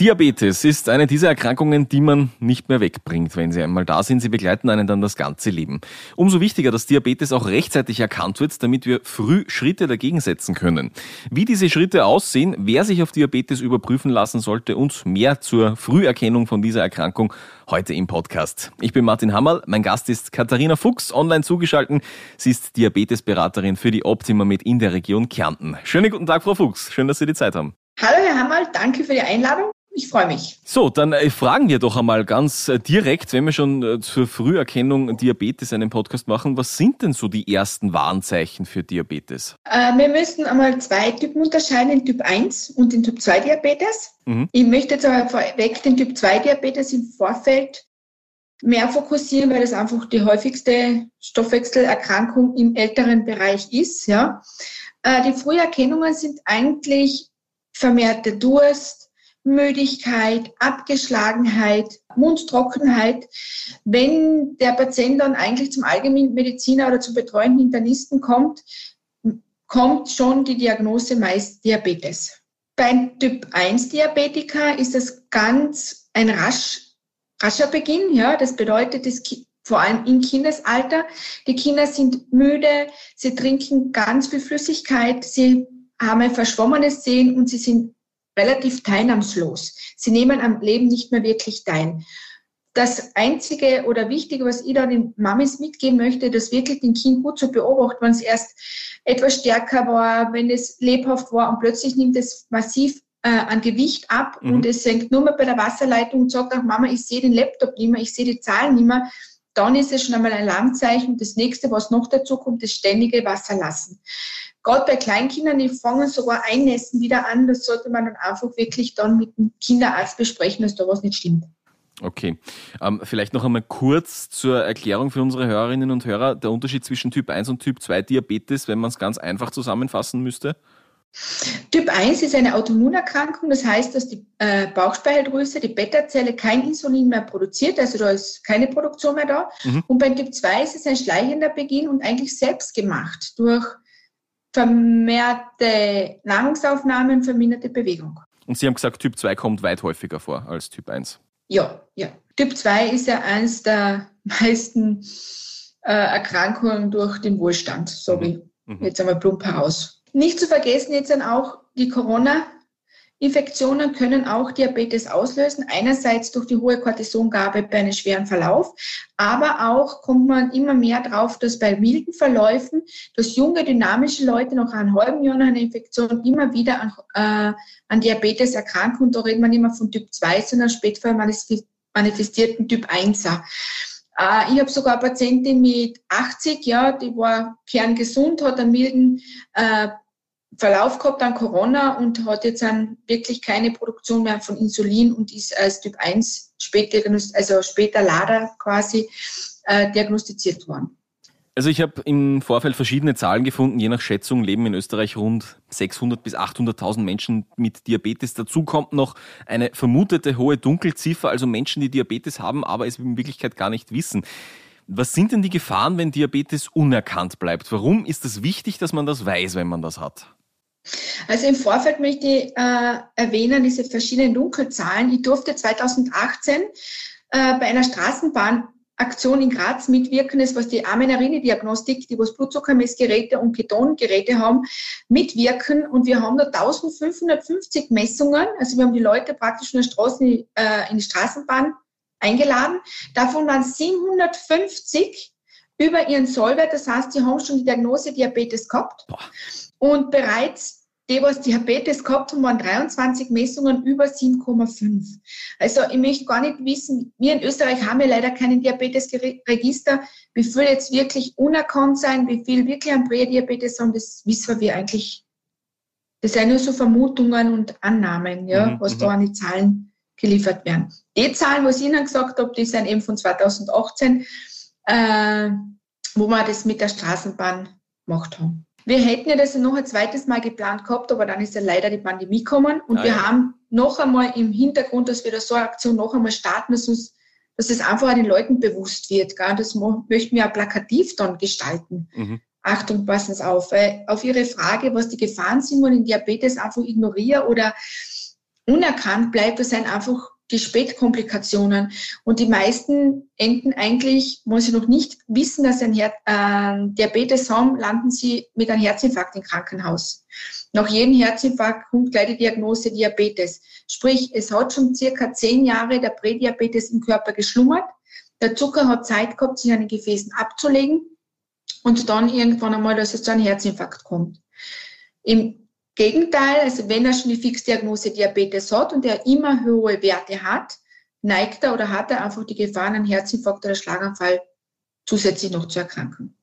Diabetes ist eine dieser Erkrankungen, die man nicht mehr wegbringt, wenn sie einmal da sind. Sie begleiten einen dann das ganze Leben. Umso wichtiger, dass Diabetes auch rechtzeitig erkannt wird, damit wir früh Schritte dagegen setzen können. Wie diese Schritte aussehen, wer sich auf Diabetes überprüfen lassen sollte und mehr zur Früherkennung von dieser Erkrankung heute im Podcast. Ich bin Martin Hammerl, mein Gast ist Katharina Fuchs, online zugeschaltet. Sie ist Diabetesberaterin für die Optima Med in der Region Kärnten. Schönen guten Tag, Frau Fuchs. Schön, dass Sie die Zeit haben. Hallo, Herr Hammerl. Danke für die Einladung. Ich freue mich. So, dann äh, fragen wir doch einmal ganz äh, direkt, wenn wir schon äh, zur Früherkennung Diabetes einen Podcast machen, was sind denn so die ersten Warnzeichen für Diabetes? Wir müssen einmal zwei Typen unterscheiden, den Typ 1 und den Typ 2 Diabetes. Mhm. Ich möchte jetzt aber vorweg den Typ 2 Diabetes im Vorfeld mehr fokussieren, weil das einfach die häufigste Stoffwechselerkrankung im älteren Bereich ist. Ja. Die Früherkennungen sind eigentlich vermehrte Durst, Müdigkeit, Abgeschlagenheit, Mundtrockenheit. Wenn der Patient dann eigentlich zum Allgemeinmediziner oder zum betreuenden Internisten kommt, kommt schon die Diagnose meist Diabetes. Beim Typ 1 Diabetiker ist das ganz ein rasch, rascher Beginn. Ja, das bedeutet, es vor allem im Kindesalter. Die Kinder sind müde, sie trinken ganz viel Flüssigkeit, sie haben ein verschwommenes Sehen und sie sind relativ teilnahmslos. Sie nehmen am Leben nicht mehr wirklich teil. Das Einzige oder Wichtige, was ich da den Mamis mitgeben möchte, das wirklich den Kind gut zu beobachten, wenn es erst etwas stärker war, wenn es lebhaft war und plötzlich nimmt es massiv äh, an Gewicht ab mhm. und es senkt nur mehr bei der Wasserleitung und sagt auch, Mama, ich sehe den Laptop nicht mehr, ich sehe die Zahlen nicht mehr, dann ist es schon einmal ein Alarmzeichen. Das nächste, was noch dazu kommt, ist ständige Wasserlassen. Gerade bei Kleinkindern, die fangen sogar Einnässen wieder an. Das sollte man dann einfach wirklich dann mit dem Kinderarzt besprechen, dass da was nicht stimmt. Okay. Ähm, vielleicht noch einmal kurz zur Erklärung für unsere Hörerinnen und Hörer. Der Unterschied zwischen Typ 1 und Typ 2 Diabetes, wenn man es ganz einfach zusammenfassen müsste? Typ 1 ist eine Autoimmunerkrankung, das heißt, dass die äh, Bauchspeicheldrüse, die Beta-Zelle kein Insulin mehr produziert, also da ist keine Produktion mehr da. Mhm. Und beim Typ 2 ist es ein schleichender Beginn und eigentlich selbst gemacht durch vermehrte Nahrungsaufnahmen, verminderte Bewegung. Und Sie haben gesagt, Typ 2 kommt weit häufiger vor als Typ 1. Ja, ja. Typ 2 ist ja eines der meisten äh, Erkrankungen durch den Wohlstand, sage ich mhm. mhm. jetzt einmal plump heraus. Nicht zu vergessen jetzt dann auch die Corona- Infektionen können auch Diabetes auslösen. Einerseits durch die hohe Cortisongabe bei einem schweren Verlauf, aber auch kommt man immer mehr drauf, dass bei milden Verläufen, dass junge, dynamische Leute nach einem halben Jahr nach einer Infektion immer wieder an, äh, an Diabetes erkranken. Und da redet man mehr von Typ 2, sondern später manifestierten Typ 1er. Äh, ich habe sogar eine Patientin mit 80, ja, die war kerngesund, hat einen milden äh, Verlauf gehabt an Corona und hat jetzt dann wirklich keine Produktion mehr von Insulin und ist als Typ 1 später, also später LADA quasi äh, diagnostiziert worden. Also ich habe im Vorfeld verschiedene Zahlen gefunden. Je nach Schätzung leben in Österreich rund 600 bis 800.000 Menschen mit Diabetes. Dazu kommt noch eine vermutete hohe Dunkelziffer, also Menschen, die Diabetes haben, aber es in Wirklichkeit gar nicht wissen. Was sind denn die Gefahren, wenn Diabetes unerkannt bleibt? Warum ist es wichtig, dass man das weiß, wenn man das hat? Also im Vorfeld möchte ich äh, erwähnen, diese verschiedenen Dunkelzahlen. Ich durfte 2018 äh, bei einer Straßenbahnaktion in Graz mitwirken. Das was die Amenarini-Diagnostik, die was Blutzuckermessgeräte und Ketongeräte haben, mitwirken. Und wir haben da 1550 Messungen. Also wir haben die Leute praktisch von der Straße äh, in die Straßenbahn eingeladen. Davon waren 750 über ihren Sollwert. Das heißt, sie haben schon die Diagnose Diabetes gehabt. Boah. Und bereits die, was Diabetes gehabt haben, waren 23 Messungen über 7,5. Also ich möchte gar nicht wissen, wir in Österreich haben ja leider keinen Diabetesregister, wie viel jetzt wirklich unerkannt sein, wie viel wirklich an Prädiabetes haben, das wissen wir eigentlich. Das sind nur so Vermutungen und Annahmen, ja, mhm, was da mhm. an die Zahlen geliefert werden. Die Zahlen, was ich Ihnen gesagt habe, die sind eben von 2018, äh, wo wir das mit der Straßenbahn gemacht haben. Wir hätten ja das noch ein zweites Mal geplant gehabt, aber dann ist ja leider die Pandemie gekommen und ah, wir haben noch einmal im Hintergrund, dass wir da so eine Aktion noch einmal starten, dass uns dass es einfach den Leuten bewusst wird. Gell? Das möchten wir ja plakativ dann gestalten. Mhm. Achtung, passen Sie auf. Weil auf Ihre Frage, was die Gefahren sind, wenn ich Diabetes einfach ignoriere oder unerkannt bleibt, das sind einfach die Spätkomplikationen. Und die meisten enden eigentlich, wenn sie noch nicht wissen, dass sie ein Her äh, Diabetes haben, landen sie mit einem Herzinfarkt im Krankenhaus. Nach jedem Herzinfarkt kommt gleich die Diagnose Diabetes. Sprich, es hat schon circa zehn Jahre der Prädiabetes im Körper geschlummert. Der Zucker hat Zeit gehabt, sich an den Gefäßen abzulegen und dann irgendwann einmal, dass es zu einem Herzinfarkt kommt. Im Gegenteil, also wenn er schon die Fixdiagnose Diabetes hat und er immer hohe Werte hat, neigt er oder hat er einfach die Gefahr, einen Herzinfarkt oder Schlaganfall zusätzlich noch zu erkranken.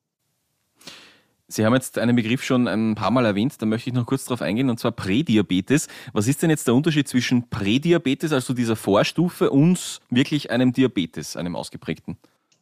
Sie haben jetzt einen Begriff schon ein paar Mal erwähnt, da möchte ich noch kurz darauf eingehen, und zwar Prädiabetes. Was ist denn jetzt der Unterschied zwischen Prädiabetes, also dieser Vorstufe, und wirklich einem Diabetes, einem ausgeprägten?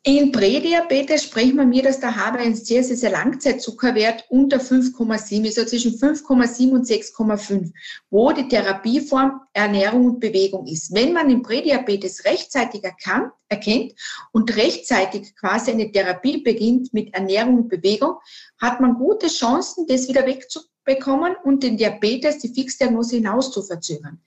In Prädiabetes sprechen wir mir, dass der HbA1c, also der Langzeitzuckerwert, unter 5,7 ist, also zwischen 5,7 und 6,5, wo die Therapieform Ernährung und Bewegung ist. Wenn man den Prädiabetes rechtzeitig erkannt, erkennt und rechtzeitig quasi eine Therapie beginnt mit Ernährung und Bewegung, hat man gute Chancen, das wieder wegzubekommen und den Diabetes, die Fixdiagnose hinaus zu verzögern.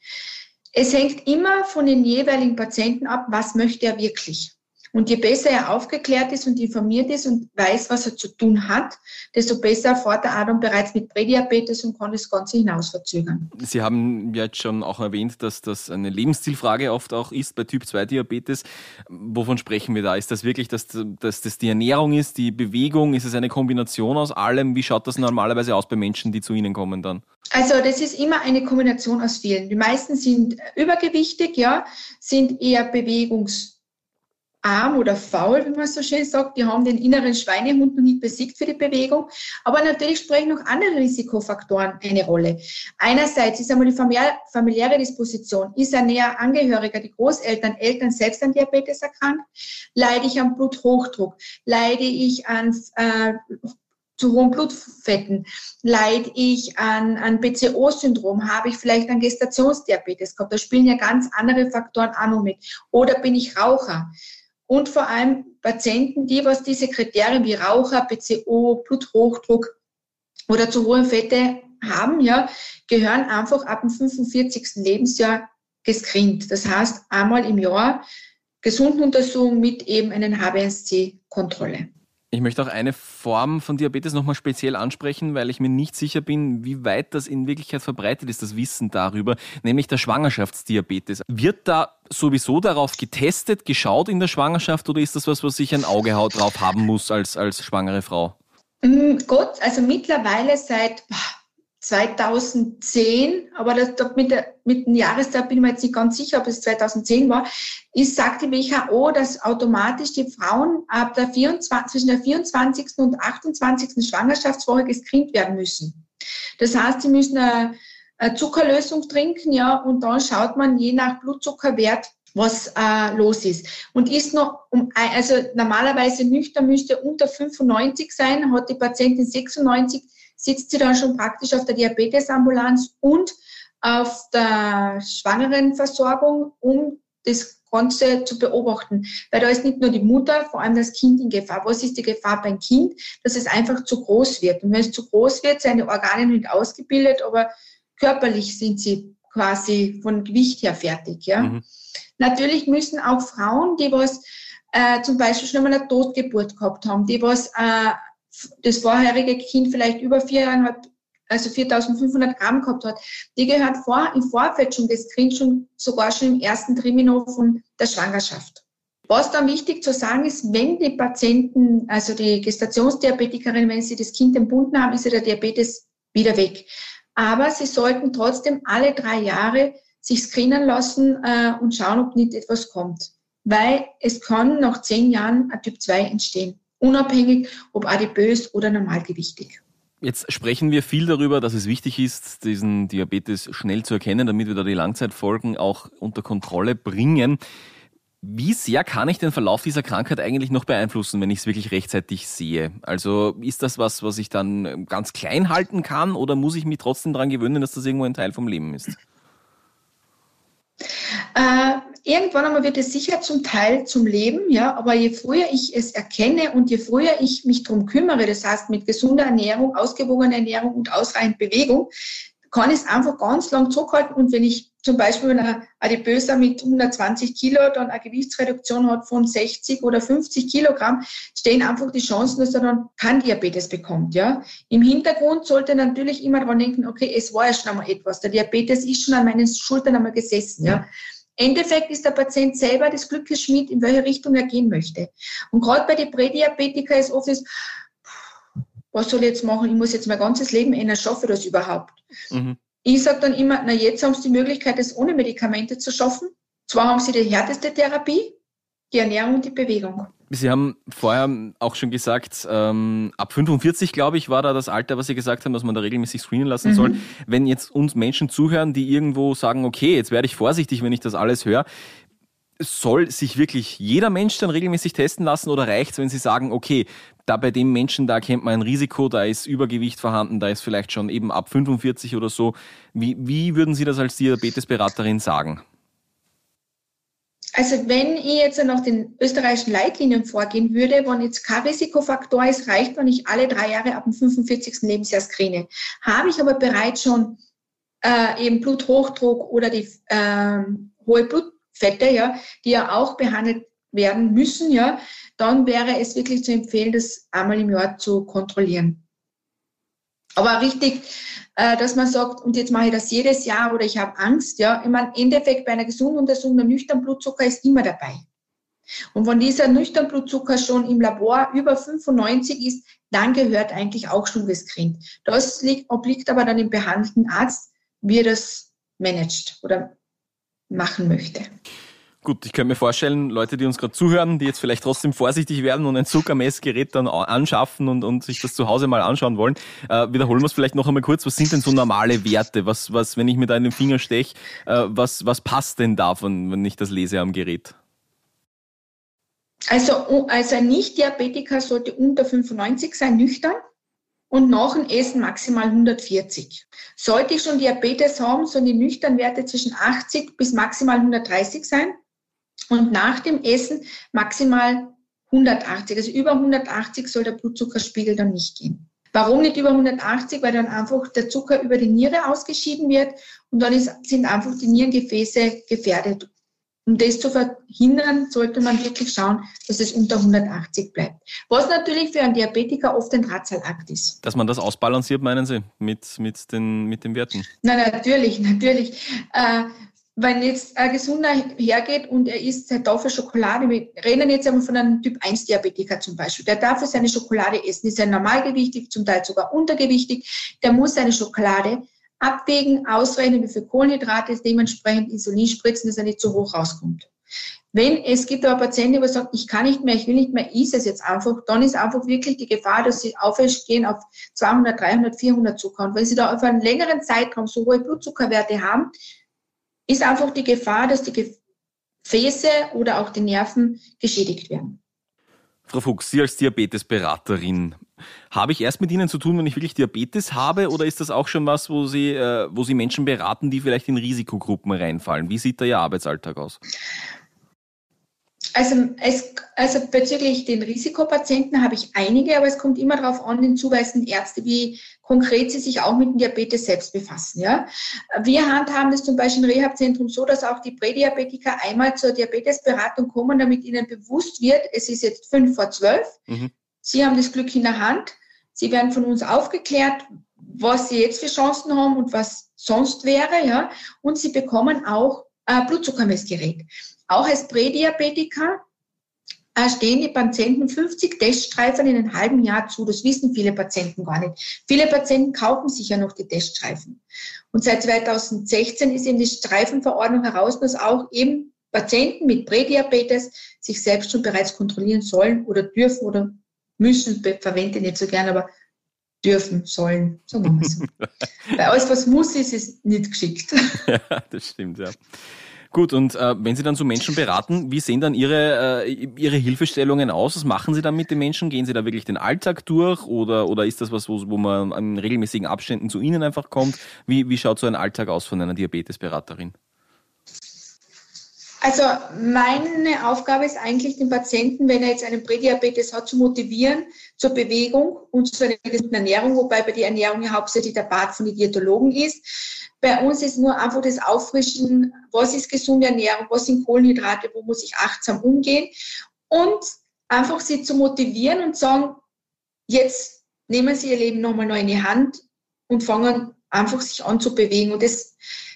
Es hängt immer von den jeweiligen Patienten ab, was möchte er wirklich. Und je besser er aufgeklärt ist und informiert ist und weiß, was er zu tun hat, desto besser fährt er Adam bereits mit Prädiabetes und kann das Ganze hinaus verzögern. Sie haben ja jetzt schon auch erwähnt, dass das eine Lebenszielfrage oft auch ist bei Typ-2-Diabetes. Wovon sprechen wir da? Ist das wirklich, dass, dass das die Ernährung ist, die Bewegung? Ist es eine Kombination aus allem? Wie schaut das normalerweise aus bei Menschen, die zu Ihnen kommen dann? Also das ist immer eine Kombination aus vielen. Die meisten sind übergewichtig, ja, sind eher bewegungs arm oder faul, wie man so schön sagt. Die haben den inneren Schweinehund noch nicht besiegt für die Bewegung. Aber natürlich sprechen noch andere Risikofaktoren eine Rolle. Einerseits ist einmal die familiäre Disposition. Ist ein näher Angehöriger, die Großeltern, Eltern selbst an Diabetes erkrankt? Leide ich an Bluthochdruck? Leide ich an äh, zu hohen Blutfetten? Leide ich an, an BCO-Syndrom? Habe ich vielleicht an Gestationsdiabetes gehabt? Da spielen ja ganz andere Faktoren auch noch mit. Oder bin ich Raucher? Und vor allem Patienten, die was diese Kriterien wie Raucher, PCO, Bluthochdruck oder zu hohe Fette haben, ja, gehören einfach ab dem 45. Lebensjahr gescreent. Das heißt, einmal im Jahr Gesundenuntersuchung mit eben einer HbA1c-Kontrolle. Ich möchte auch eine Form von Diabetes nochmal speziell ansprechen, weil ich mir nicht sicher bin, wie weit das in Wirklichkeit verbreitet ist, das Wissen darüber, nämlich der Schwangerschaftsdiabetes. Wird da sowieso darauf getestet, geschaut in der Schwangerschaft oder ist das was, was ich ein Auge drauf haben muss als, als schwangere Frau? Mm, Gott, also mittlerweile seit 2010, aber das, mit, der, mit dem Jahrestag bin ich mir jetzt nicht ganz sicher, ob es 2010 war, ist, sagt die WHO, dass automatisch die Frauen ab der 24, zwischen der 24. und 28. Schwangerschaftswoche gescreent werden müssen. Das heißt, sie müssen eine, eine Zuckerlösung trinken, ja, und dann schaut man je nach Blutzuckerwert, was äh, los ist. Und ist noch um, also normalerweise nüchtern müsste unter 95 sein, hat die Patientin 96 sitzt sie dann schon praktisch auf der Diabetesambulanz und auf der Schwangerenversorgung, um das Ganze zu beobachten. Weil da ist nicht nur die Mutter, vor allem das Kind in Gefahr. Was ist die Gefahr beim Kind? Dass es einfach zu groß wird. Und wenn es zu groß wird, seine Organe nicht ausgebildet, aber körperlich sind sie quasi von Gewicht her fertig. Ja? Mhm. Natürlich müssen auch Frauen, die was äh, zum Beispiel schon einmal eine Totgeburt gehabt haben, die was äh, das vorherige Kind vielleicht über viereinhalb, also 4500 Gramm gehabt hat, die gehört vor, im Vorfeld schon gescreent, schon sogar schon im ersten Trimino von der Schwangerschaft. Was dann wichtig zu sagen ist, wenn die Patienten, also die Gestationsdiabetikerin, wenn sie das Kind entbunden haben, ist ja der Diabetes wieder weg. Aber sie sollten trotzdem alle drei Jahre sich screenen lassen äh, und schauen, ob nicht etwas kommt. Weil es kann nach zehn Jahren ein Typ 2 entstehen unabhängig, ob adipös oder normalgewichtig. Jetzt sprechen wir viel darüber, dass es wichtig ist, diesen Diabetes schnell zu erkennen, damit wir da die Langzeitfolgen auch unter Kontrolle bringen. Wie sehr kann ich den Verlauf dieser Krankheit eigentlich noch beeinflussen, wenn ich es wirklich rechtzeitig sehe? Also ist das was, was ich dann ganz klein halten kann oder muss ich mich trotzdem daran gewöhnen, dass das irgendwo ein Teil vom Leben ist? Äh, irgendwann einmal wird es sicher zum Teil zum Leben, ja, aber je früher ich es erkenne und je früher ich mich darum kümmere, das heißt mit gesunder Ernährung, ausgewogener Ernährung und ausreichend Bewegung, kann ich es einfach ganz lang zurückhalten. Und wenn ich zum Beispiel einer Adipöser mit 120 Kilo dann eine Gewichtsreduktion hat von 60 oder 50 Kilogramm, stehen einfach die Chancen, dass er dann kein Diabetes bekommt. Ja? Im Hintergrund sollte natürlich immer daran denken, okay, es war ja schon einmal etwas. Der Diabetes ist schon an meinen Schultern einmal gesessen. Ja? Endeffekt ist der Patient selber das Glückes Schmied, in welche Richtung er gehen möchte. Und gerade bei den Prädiabetikern ist oft das, was soll ich jetzt machen? Ich muss jetzt mein ganzes Leben ändern, schaffe das überhaupt? Mhm. Ich sage dann immer, na jetzt haben Sie die Möglichkeit, das ohne Medikamente zu schaffen. Zwar haben Sie die härteste Therapie, die Ernährung und die Bewegung. Sie haben vorher auch schon gesagt, ähm, ab 45, glaube ich, war da das Alter, was Sie gesagt haben, dass man da regelmäßig screenen lassen mhm. soll. Wenn jetzt uns Menschen zuhören, die irgendwo sagen, okay, jetzt werde ich vorsichtig, wenn ich das alles höre, soll sich wirklich jeder Mensch dann regelmäßig testen lassen oder reicht es, wenn Sie sagen, okay, da bei dem Menschen, da kennt man ein Risiko, da ist Übergewicht vorhanden, da ist vielleicht schon eben ab 45 oder so. Wie, wie würden Sie das als Diabetesberaterin sagen? Also wenn ich jetzt nach den österreichischen Leitlinien vorgehen würde, wenn jetzt kein Risikofaktor ist, reicht, wenn ich alle drei Jahre ab dem 45. Lebensjahr screene. Habe ich aber bereits schon äh, eben Bluthochdruck oder die äh, hohe Blut Fette, ja, die ja auch behandelt werden müssen, ja, dann wäre es wirklich zu empfehlen, das einmal im Jahr zu kontrollieren. Aber richtig, äh, dass man sagt, und jetzt mache ich das jedes Jahr oder ich habe Angst, ja, ich meine, im Endeffekt bei einer gesunden Untersuchung der nüchtern Blutzucker ist immer dabei. Und wenn dieser nüchtern Blutzucker schon im Labor über 95 ist, dann gehört eigentlich auch schon gescreent. Das liegt, obliegt aber dann im behandelnden Arzt, wie er das managt oder machen möchte. Gut, ich könnte mir vorstellen, Leute, die uns gerade zuhören, die jetzt vielleicht trotzdem vorsichtig werden und ein Zuckermessgerät dann anschaffen und, und sich das zu Hause mal anschauen wollen, äh, wiederholen wir es vielleicht noch einmal kurz. Was sind denn so normale Werte? Was, was, wenn ich mir da in den Finger steche, äh, was, was passt denn davon, wenn ich das lese am Gerät? Also, also ein Nicht-Diabetiker sollte unter 95 sein, nüchtern und nach dem Essen maximal 140. Sollte ich schon Diabetes haben, sollen die nüchtern Werte zwischen 80 bis maximal 130 sein und nach dem Essen maximal 180. Also über 180 soll der Blutzuckerspiegel dann nicht gehen. Warum nicht über 180? Weil dann einfach der Zucker über die Niere ausgeschieden wird und dann ist, sind einfach die Nierengefäße gefährdet. Um das zu verhindern, sollte man wirklich schauen, dass es unter 180 bleibt. Was natürlich für einen Diabetiker oft ein Drahtseilakt ist. Dass man das ausbalanciert, meinen Sie, mit, mit, den, mit den Werten? Nein, natürlich, natürlich. Äh, wenn jetzt ein Gesunder hergeht und er isst eine Tafel Schokolade, wir reden jetzt einmal von einem Typ 1 Diabetiker zum Beispiel, der darf seine Schokolade essen, ist er normalgewichtig, zum Teil sogar untergewichtig, der muss seine Schokolade abwägen, ausrechnen, wie viel Kohlenhydrate ist, dementsprechend Insulin spritzen, dass er nicht zu hoch rauskommt. Wenn es gibt aber Patienten, die sagen, ich kann nicht mehr, ich will nicht mehr, ist es jetzt einfach, dann ist einfach wirklich die Gefahr, dass sie aufgehen auf 200, 300, 400 Zucker. Und wenn sie da auf einen längeren Zeitraum so hohe Blutzuckerwerte haben, ist einfach die Gefahr, dass die Gefäße oder auch die Nerven geschädigt werden. Frau Fuchs, Sie als Diabetesberaterin, habe ich erst mit Ihnen zu tun, wenn ich wirklich Diabetes habe, oder ist das auch schon was, wo Sie, äh, wo Sie Menschen beraten, die vielleicht in Risikogruppen reinfallen? Wie sieht da Ihr Arbeitsalltag aus? Also, es, also bezüglich den Risikopatienten habe ich einige, aber es kommt immer darauf an, den zuweisenden Ärzte, wie konkret sie sich auch mit dem Diabetes selbst befassen. Ja? Wir handhaben das zum Beispiel im Rehabzentrum so, dass auch die Prädiabetiker einmal zur Diabetesberatung kommen, damit ihnen bewusst wird, es ist jetzt fünf vor zwölf, mhm. sie haben das Glück in der Hand, sie werden von uns aufgeklärt, was sie jetzt für Chancen haben und was sonst wäre, ja, und sie bekommen auch ein Blutzuckermessgerät. Auch als Prädiabetiker äh, stehen die Patienten 50 Teststreifen in einem halben Jahr zu. Das wissen viele Patienten gar nicht. Viele Patienten kaufen sich ja noch die Teststreifen. Und seit 2016 ist eben die Streifenverordnung heraus, dass auch eben Patienten mit Prädiabetes sich selbst schon bereits kontrollieren sollen oder dürfen oder müssen, verwende ich nicht so gern, aber dürfen, sollen, sagen wir mal so. Weil alles, was muss, ist, ist nicht geschickt. Ja, das stimmt, ja. Gut, und äh, wenn Sie dann so Menschen beraten, wie sehen dann Ihre, äh, Ihre Hilfestellungen aus? Was machen Sie dann mit den Menschen? Gehen Sie da wirklich den Alltag durch oder, oder ist das was, wo, wo man in regelmäßigen Abständen zu Ihnen einfach kommt? Wie, wie schaut so ein Alltag aus von einer Diabetesberaterin? Also meine Aufgabe ist eigentlich, den Patienten, wenn er jetzt einen Prädiabetes hat, zu motivieren zur Bewegung und zu einer gesunden Ernährung, wobei bei der Ernährung ja hauptsächlich der Part von den Diätologen ist. Bei uns ist nur einfach das Auffrischen, was ist gesunde Ernährung, was sind Kohlenhydrate, wo muss ich achtsam umgehen und einfach sie zu motivieren und sagen, jetzt nehmen Sie Ihr Leben nochmal neu in die Hand und fangen einfach sich an zu bewegen. Und das,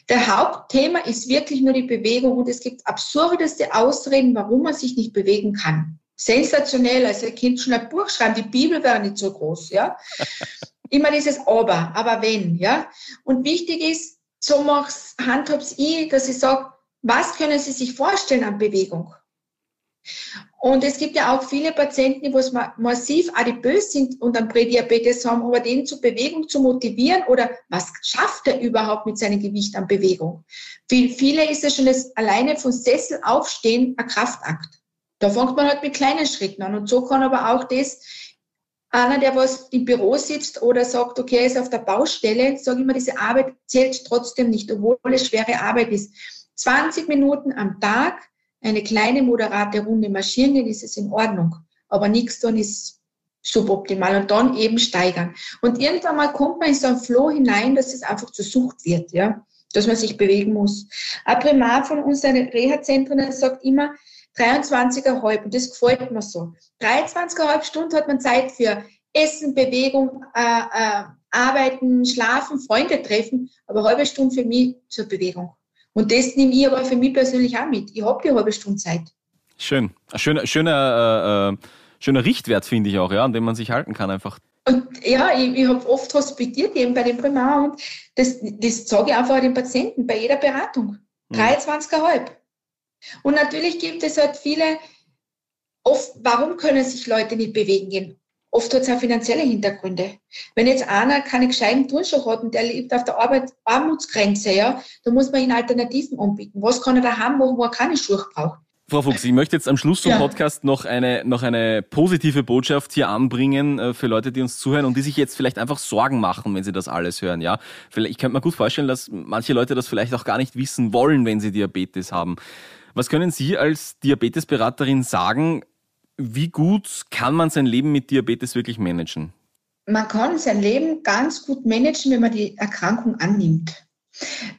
der Hauptthema ist wirklich nur die Bewegung und es gibt absurdeste Ausreden, warum man sich nicht bewegen kann. Sensationell, also ein Kind schon ein Buch schreiben, die Bibel wäre nicht so groß, ja. Immer dieses Aber, aber wenn, ja. Und wichtig ist, so mach's, handhab's ich, dass ich sage, was können Sie sich vorstellen an Bewegung? Und es gibt ja auch viele Patienten, die massiv adipös sind und einen Prädiabetes haben, aber den zur Bewegung zu motivieren oder was schafft er überhaupt mit seinem Gewicht an Bewegung? Für viele ist es schon das alleine von Sessel aufstehen ein Kraftakt. Da fängt man halt mit kleinen Schritten an. Und so kann aber auch das, einer, der was im Büro sitzt oder sagt, okay, er ist auf der Baustelle, sage ich immer, diese Arbeit zählt trotzdem nicht, obwohl es schwere Arbeit ist. 20 Minuten am Tag eine kleine, moderate Runde marschieren dann ist es in Ordnung. Aber nichts tun ist suboptimal und dann eben steigern. Und irgendwann mal kommt man in so einen Flow hinein, dass es einfach zur Sucht wird, ja, dass man sich bewegen muss. Ein Primar von unseren Reha-Zentren sagt immer 23,5 und das gefällt mir so. 23,5 Stunden hat man Zeit für Essen, Bewegung, äh, äh, Arbeiten, Schlafen, Freunde treffen, aber halbe Stunde für mich zur Bewegung. Und das nehme ich aber für mich persönlich auch mit. Ich habe die halbe Stunde Zeit. Schön. Ein schöner, schöner, äh, äh, schöner Richtwert, finde ich auch, ja, an dem man sich halten kann einfach. Und ja, ich, ich habe oft hospitiert eben bei dem Primar und das, das sage ich einfach den Patienten bei jeder Beratung. 23,5. Mhm. Und natürlich gibt es halt viele, oft, warum können sich Leute nicht bewegen gehen? Oft hat es auch finanzielle Hintergründe. Wenn jetzt einer keine gescheiten Turnschuhe hat und der lebt auf der Arbeit Armutsgrenze, ja, dann muss man ihm Alternativen anbieten. Was kann er da haben, wo er keine Schuhe braucht? Frau Fuchs, ich möchte jetzt am Schluss zum ja. Podcast noch eine, noch eine positive Botschaft hier anbringen äh, für Leute, die uns zuhören und die sich jetzt vielleicht einfach Sorgen machen, wenn sie das alles hören. Ja, ich könnte mir gut vorstellen, dass manche Leute das vielleicht auch gar nicht wissen wollen, wenn sie Diabetes haben. Was können Sie als Diabetesberaterin sagen? Wie gut kann man sein Leben mit Diabetes wirklich managen? Man kann sein Leben ganz gut managen, wenn man die Erkrankung annimmt.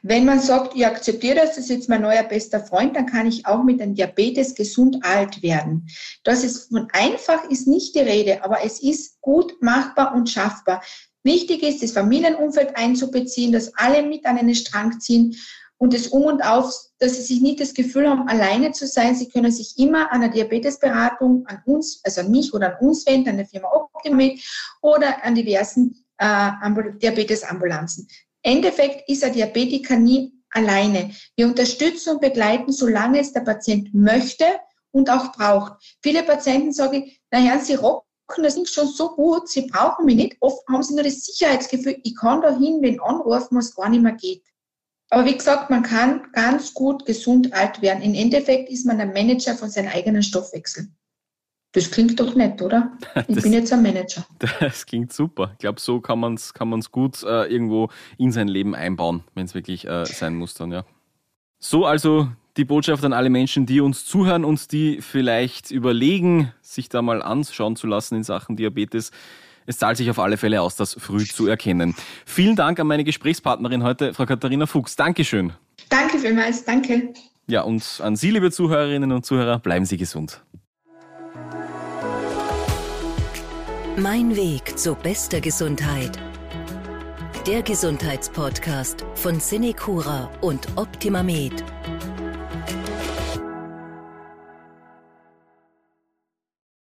Wenn man sagt, ich akzeptiere das, das ist jetzt mein neuer bester Freund, dann kann ich auch mit einem Diabetes gesund alt werden. Das ist von einfach ist nicht die Rede, aber es ist gut machbar und schaffbar. Wichtig ist, das Familienumfeld einzubeziehen, dass alle mit an einen Strang ziehen und das Um und Auf, dass sie sich nicht das Gefühl haben, alleine zu sein. Sie können sich immer an der Diabetesberatung, an uns, also an mich oder an uns wenden, an der Firma Optimed oder an diversen äh, Diabetesambulanzen. Endeffekt ist ein Diabetiker nie alleine. Wir unterstützen und begleiten, solange es der Patient möchte und auch braucht. Viele Patienten sagen, naja, sie rocken das nicht schon so gut, sie brauchen mich nicht. Oft haben sie nur das Sicherheitsgefühl, ich kann da hin, wenn anrufen, was gar nicht mehr geht. Aber wie gesagt, man kann ganz gut gesund alt werden. Im Endeffekt ist man ein Manager von seinem eigenen Stoffwechsel. Das klingt doch nett, oder? Ich das, bin jetzt ein Manager. Das klingt super. Ich glaube, so kann man es kann man's gut äh, irgendwo in sein Leben einbauen, wenn es wirklich äh, sein muss dann, ja. So also die Botschaft an alle Menschen, die uns zuhören und die vielleicht überlegen, sich da mal anschauen zu lassen in Sachen Diabetes. Es zahlt sich auf alle Fälle aus, das früh zu erkennen. Vielen Dank an meine Gesprächspartnerin heute, Frau Katharina Fuchs. Dankeschön. Danke vielmals, danke. Ja, und an Sie, liebe Zuhörerinnen und Zuhörer, bleiben Sie gesund. Mein Weg zu bester Gesundheit. Der Gesundheitspodcast von Cinecura und Optimamed.